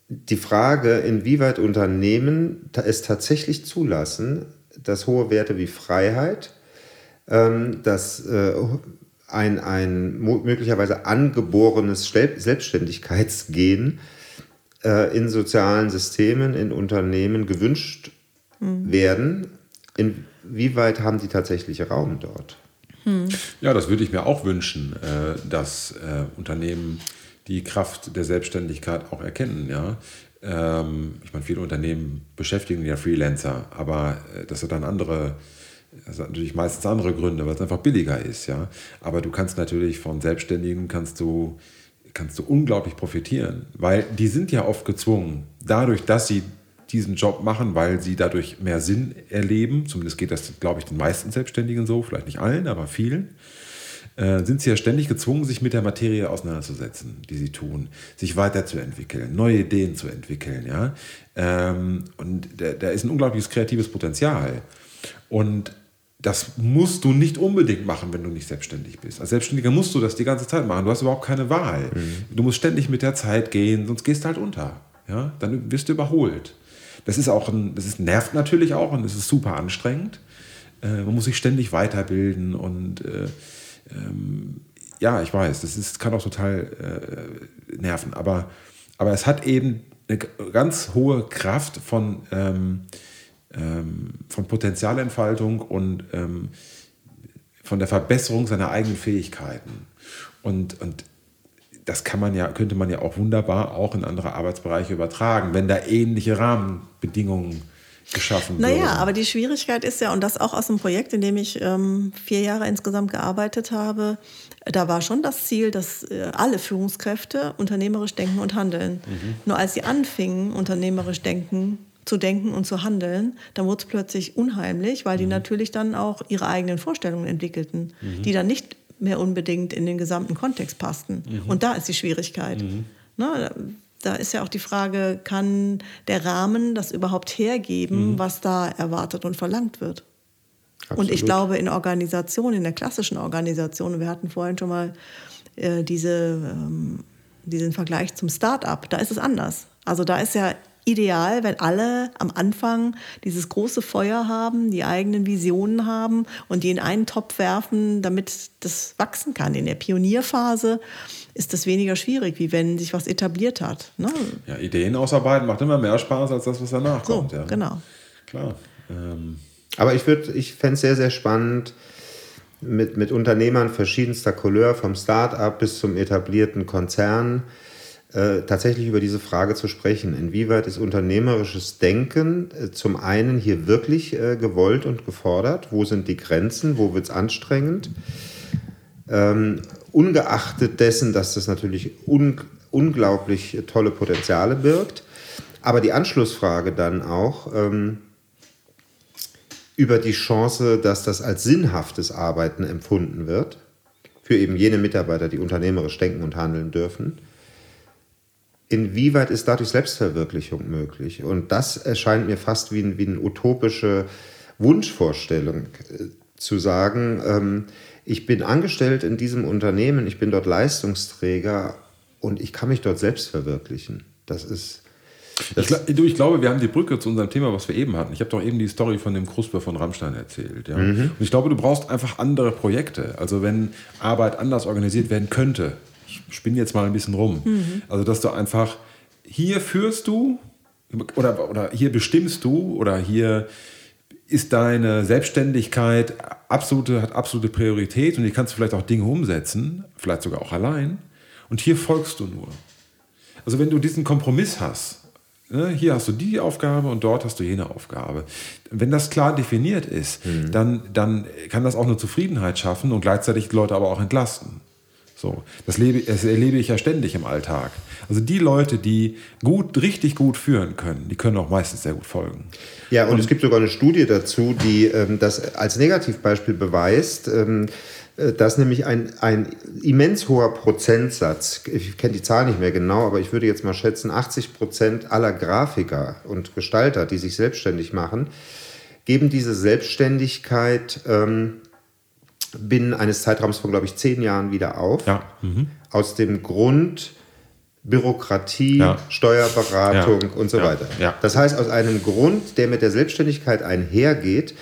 die Frage, inwieweit Unternehmen es tatsächlich zulassen, dass hohe Werte wie Freiheit, ähm, dass äh, ein, ein möglicherweise angeborenes Selbstständigkeitsgehen äh, in sozialen Systemen, in Unternehmen gewünscht mhm. werden. Inwieweit haben die tatsächlich Raum dort? Hm. Ja, das würde ich mir auch wünschen, äh, dass äh, Unternehmen die Kraft der Selbstständigkeit auch erkennen. Ja? Ähm, ich meine, viele Unternehmen beschäftigen ja Freelancer, aber äh, das hat dann andere das hat natürlich meistens andere Gründe, weil es einfach billiger ist, ja. Aber du kannst natürlich von Selbstständigen kannst du, kannst du unglaublich profitieren, weil die sind ja oft gezwungen, dadurch, dass sie diesen Job machen, weil sie dadurch mehr Sinn erleben. Zumindest geht das, glaube ich, den meisten Selbstständigen so, vielleicht nicht allen, aber vielen. Äh, sind sie ja ständig gezwungen, sich mit der Materie auseinanderzusetzen, die sie tun, sich weiterzuentwickeln, neue Ideen zu entwickeln. Ja? Ähm, und da, da ist ein unglaubliches kreatives Potenzial. Und das musst du nicht unbedingt machen, wenn du nicht selbstständig bist. Als Selbstständiger musst du das die ganze Zeit machen. Du hast überhaupt keine Wahl. Mhm. Du musst ständig mit der Zeit gehen, sonst gehst du halt unter. Ja? Dann wirst du überholt. Das ist auch ein, das ist, nervt natürlich auch und es ist super anstrengend. Äh, man muss sich ständig weiterbilden und äh, ähm, ja, ich weiß, das ist, kann auch total äh, nerven. Aber, aber es hat eben eine ganz hohe Kraft von ähm, ähm, von Potenzialentfaltung und ähm, von der Verbesserung seiner eigenen Fähigkeiten. Und, und das kann man ja, könnte man ja auch wunderbar auch in andere Arbeitsbereiche übertragen, wenn da ähnliche Rahmenbedingungen geschaffen naja, Naja, aber die Schwierigkeit ist ja, und das auch aus dem Projekt, in dem ich ähm, vier Jahre insgesamt gearbeitet habe, da war schon das Ziel, dass äh, alle Führungskräfte unternehmerisch denken und handeln. Mhm. Nur als sie anfingen, unternehmerisch denken zu denken und zu handeln, dann wurde es plötzlich unheimlich, weil die mhm. natürlich dann auch ihre eigenen Vorstellungen entwickelten, mhm. die dann nicht mehr unbedingt in den gesamten Kontext passten. Mhm. Und da ist die Schwierigkeit. Mhm. Na, da ist ja auch die Frage, kann der Rahmen das überhaupt hergeben, mhm. was da erwartet und verlangt wird? Absolut. Und ich glaube, in Organisationen, in der klassischen Organisation, wir hatten vorhin schon mal äh, diese, ähm, diesen Vergleich zum Start-up, da ist es anders. Also da ist ja ideal, wenn alle am Anfang dieses große Feuer haben, die eigenen Visionen haben und die in einen Topf werfen, damit das wachsen kann. In der Pionierphase ist das weniger schwierig, wie wenn sich was etabliert hat. Ne? Ja, Ideen ausarbeiten macht immer mehr Spaß als das, was danach So, kommt. Ja. genau. Klar. Ähm, Aber ich, ich fände es sehr, sehr spannend, mit, mit Unternehmern verschiedenster Couleur, vom Start-up bis zum etablierten Konzern, äh, tatsächlich über diese Frage zu sprechen. Inwieweit ist unternehmerisches Denken äh, zum einen hier wirklich äh, gewollt und gefordert? Wo sind die Grenzen? Wo wird es anstrengend? Ähm, ungeachtet dessen, dass das natürlich un unglaublich tolle Potenziale birgt. Aber die Anschlussfrage dann auch, ähm, über die Chance, dass das als sinnhaftes Arbeiten empfunden wird, für eben jene Mitarbeiter, die unternehmerisch denken und handeln dürfen. Inwieweit ist dadurch Selbstverwirklichung möglich? Und das erscheint mir fast wie, ein, wie eine utopische Wunschvorstellung äh, zu sagen, ähm, ich bin angestellt in diesem Unternehmen, ich bin dort Leistungsträger und ich kann mich dort selbst verwirklichen. Das ist... ich, gla- du, ich glaube, wir haben die Brücke zu unserem Thema, was wir eben hatten. Ich habe doch eben die Story von dem Krusper von Rammstein erzählt. Ja? Und ich glaube, du brauchst einfach andere Projekte. Also wenn Arbeit anders organisiert werden könnte, ich spinne jetzt mal ein bisschen rum, also dass du einfach, hier führst du oder, oder hier bestimmst du oder hier ist deine Selbstständigkeit absolute, hat absolute Priorität und hier kannst du vielleicht auch Dinge umsetzen, vielleicht sogar auch allein. Und hier folgst du nur. Also wenn du diesen Kompromiss hast, ne, hier hast du die Aufgabe und dort hast du jene Aufgabe. Wenn das klar definiert ist, dann, dann kann das auch eine Zufriedenheit schaffen und gleichzeitig die Leute aber auch entlasten. So, das, lebe, das erlebe ich ja ständig im Alltag. Also die Leute, die gut, richtig gut führen können, die können auch meistens sehr gut folgen. Ja, und, es gibt sogar eine Studie dazu, die ähm, das als Negativbeispiel beweist, ähm, äh, dass nämlich ein, ein immens hoher Prozentsatz, ich kenne die Zahl nicht mehr genau, aber ich würde jetzt mal schätzen, 80 Prozent aller Grafiker und Gestalter, die sich selbstständig machen, geben diese Selbstständigkeit ähm, binnen eines Zeitraums von, glaube ich, zehn Jahren wieder auf. Ja. Mhm. Aus dem Grund Bürokratie, Ja. Steuerberatung Ja. und so Ja. weiter. Ja. Das heißt, aus einem Grund, der mit der Selbstständigkeit einhergeht,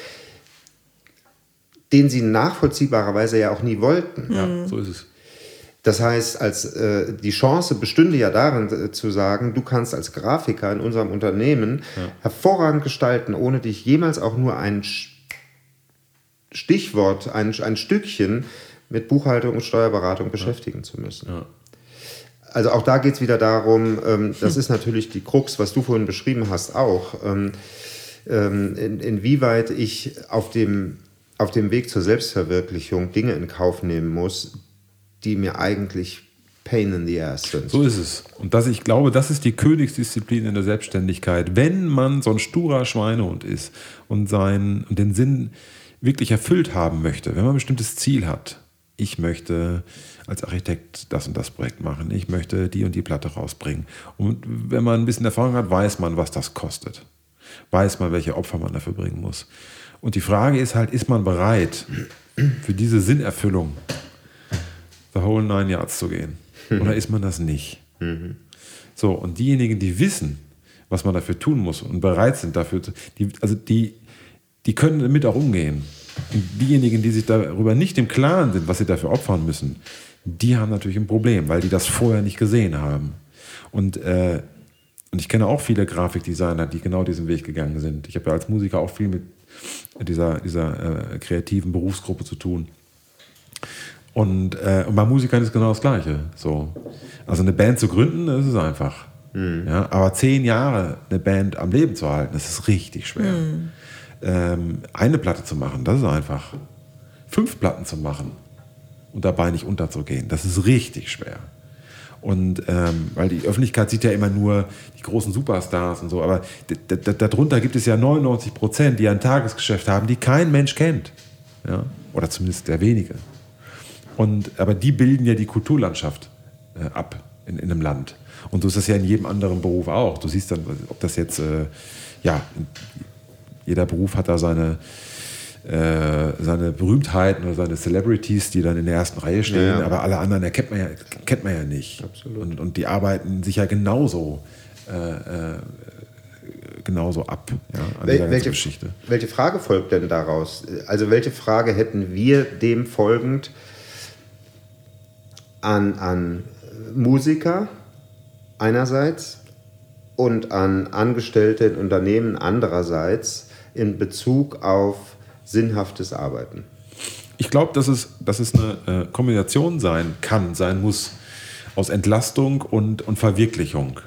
den sie nachvollziehbarerweise ja auch nie wollten. Ja, so ist es. Das heißt, als äh, die Chance bestünde ja darin äh, zu sagen, du kannst als Grafiker in unserem Unternehmen hervorragend gestalten, ohne dich jemals auch nur ein Sch- Stichwort, ein, ein Stückchen mit Buchhaltung und Steuerberatung beschäftigen zu müssen. Ja. Also auch da geht es wieder darum, ähm, das ist natürlich die Krux, was du vorhin beschrieben hast, auch, ähm, ähm, in, inwieweit ich auf dem, auf dem Weg zur Selbstverwirklichung Dinge in Kauf nehmen muss, die mir eigentlich pain in the ass sind. So ist es. Und das, ich glaube, das ist die Königsdisziplin in der Selbstständigkeit. Wenn man so ein sturer Schweinehund ist und, seinen, und den Sinn wirklich erfüllt haben möchte, wenn man ein bestimmtes Ziel hat, ich möchte als Architekt das und das Projekt machen, ich möchte die und die Platte rausbringen. Und wenn man ein bisschen Erfahrung hat, weiß man, was das kostet. Weiß man, welche Opfer man dafür bringen muss. Und die Frage ist halt, ist man bereit, für diese Sinnerfüllung the whole nine yards zu gehen? Oder ist man das nicht? So, und diejenigen, die wissen, was man dafür tun muss und bereit sind dafür, die, also die, die können damit auch umgehen. Und diejenigen, die sich darüber nicht im Klaren sind, was sie dafür opfern müssen, die haben natürlich ein Problem, weil die das vorher nicht gesehen haben. Und, äh, und ich kenne auch viele Grafikdesigner, die genau diesen Weg gegangen sind. Ich habe ja als Musiker auch viel mit dieser, dieser äh, kreativen Berufsgruppe zu tun. Und, äh, und bei Musikern ist genau das Gleiche. So. Also eine Band zu gründen, das ist einfach. Ja, aber zehn Jahre eine Band am Leben zu halten, das ist richtig schwer. Ähm, eine Platte zu machen, das ist einfach. Fünf Platten zu machen und dabei nicht unterzugehen, das ist richtig schwer. Und ähm, weil die Öffentlichkeit sieht ja immer nur die großen Superstars und so, aber darunter gibt es ja 99 Prozent, die ein Tagesgeschäft haben, die kein Mensch kennt. Ja? Oder zumindest sehr wenige. Und, aber die bilden ja die Kulturlandschaft äh, ab in, in einem Land. Und so ist das ja in jedem anderen Beruf auch. Du siehst dann, ob das jetzt, äh, ja, jeder Beruf hat da seine, äh, seine Berühmtheiten oder seine Celebrities, die dann in der ersten Reihe stehen, Ja, ja. aber alle anderen erkennt man ja, kennt man ja nicht. Absolut. Und, und die arbeiten sich ja genauso, äh, äh, genauso ab ja, an Wel welche, Geschichte. welche Frage folgt denn daraus? Also welche Frage hätten wir dem folgend an, an Musiker einerseits und an Angestellte in Unternehmen andererseits in Bezug auf sinnhaftes Arbeiten? Ich glaube, dass es, dass es eine äh, Kombination sein kann, sein muss, aus Entlastung und, und Verwirklichung.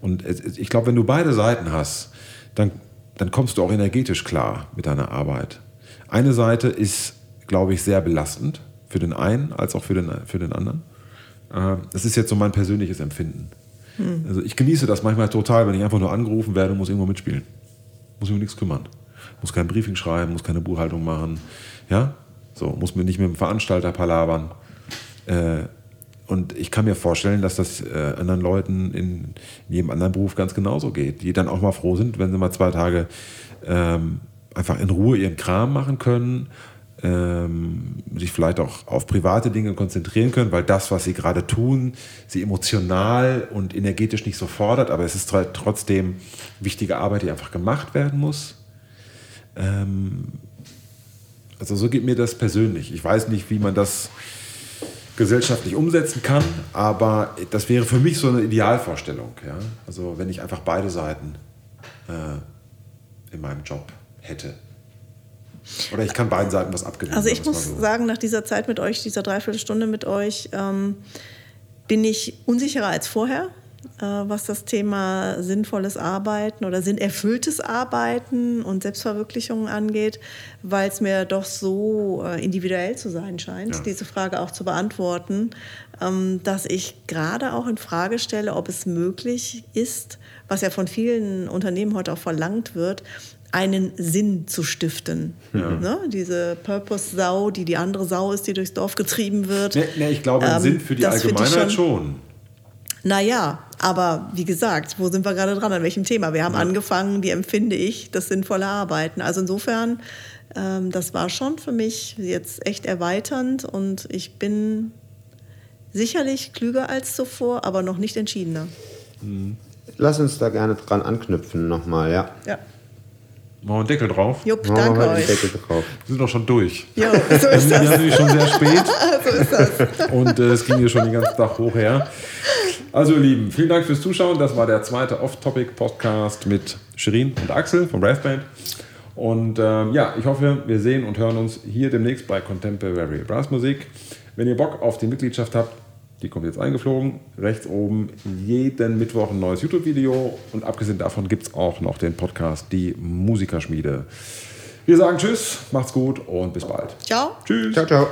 Und ich glaube, wenn du beide Seiten hast, dann, dann kommst du auch energetisch klar mit deiner Arbeit. Eine Seite ist, glaube ich, sehr belastend für den einen als auch für den, für den anderen. Äh, das ist jetzt so mein persönliches Empfinden. Hm. Also ich genieße das manchmal total, wenn ich einfach nur angerufen werde und muss irgendwo mitspielen. Muss mich um nichts kümmern. Muss kein Briefing schreiben, muss keine Buchhaltung machen. Ja, so, muss mir nicht mit dem Veranstalter palabern. Äh, und ich kann mir vorstellen, dass das äh, anderen Leuten in, in, jedem anderen Beruf ganz genauso geht, die dann auch mal froh sind, wenn sie mal zwei Tage ähm, einfach in Ruhe ihren Kram machen können, ähm, sich vielleicht auch auf private Dinge konzentrieren können, weil das, was sie gerade tun, sie emotional und energetisch nicht so fordert, aber es ist trotzdem wichtige Arbeit, die einfach gemacht werden muss. Ähm, also so geht mir das persönlich. Ich weiß nicht, wie man das gesellschaftlich umsetzen kann, aber das wäre für mich so eine Idealvorstellung. Ja? Also wenn ich einfach beide Seiten äh, in meinem Job hätte. Oder ich kann beiden Seiten was abgewinnen. Also ich muss so. sagen, nach dieser Zeit mit euch, dieser Dreiviertelstunde mit euch, ähm, bin ich unsicherer als vorher. Äh, was das Thema sinnvolles Arbeiten oder sinnerfülltes Arbeiten und Selbstverwirklichung angeht, weil es mir doch so äh, individuell zu sein scheint, ja. diese Frage auch zu beantworten, ähm, dass ich gerade auch in Frage stelle, ob es möglich ist, was ja von vielen Unternehmen heute auch verlangt wird, einen Sinn zu stiften. Ja. Ne? Diese Purpose-Sau, die die andere Sau ist, die durchs Dorf getrieben wird. Nee, nee ich glaube, ähm, Sinn für die Allgemeinheit schon. schon. Naja, aber wie gesagt, wo sind wir gerade dran? An welchem Thema? Wir haben ja. angefangen, wie empfinde ich das sinnvolle Arbeiten. Also insofern, ähm, das war schon für mich jetzt echt erweiternd und ich bin sicherlich klüger als zuvor, aber noch nicht entschiedener. Lass uns da gerne dran anknüpfen nochmal, ja. Ja. Machen wir einen Deckel drauf? Jupp, Machen danke euch. Deckel drauf. Wir sind doch schon durch. Jo, so ist das. Wir sind nämlich schon sehr spät. so ist das. Und äh, es ging hier schon den ganzen Tag hoch her. Also, ihr Lieben, vielen Dank fürs Zuschauen. Das war der zweite Off-Topic-Podcast mit Shirin und Axel vom Brassband. Und ähm, ja, ich hoffe, wir sehen und hören uns hier demnächst bei Contemporary Brass Musik. Wenn ihr Bock auf die Mitgliedschaft habt, die kommt jetzt eingeflogen. Rechts oben jeden Mittwoch ein neues YouTube-Video. Und abgesehen davon gibt es auch noch den Podcast Die Musikerschmiede. Wir sagen Tschüss, macht's gut und bis bald. Ciao. Tschüss. Ciao, ciao.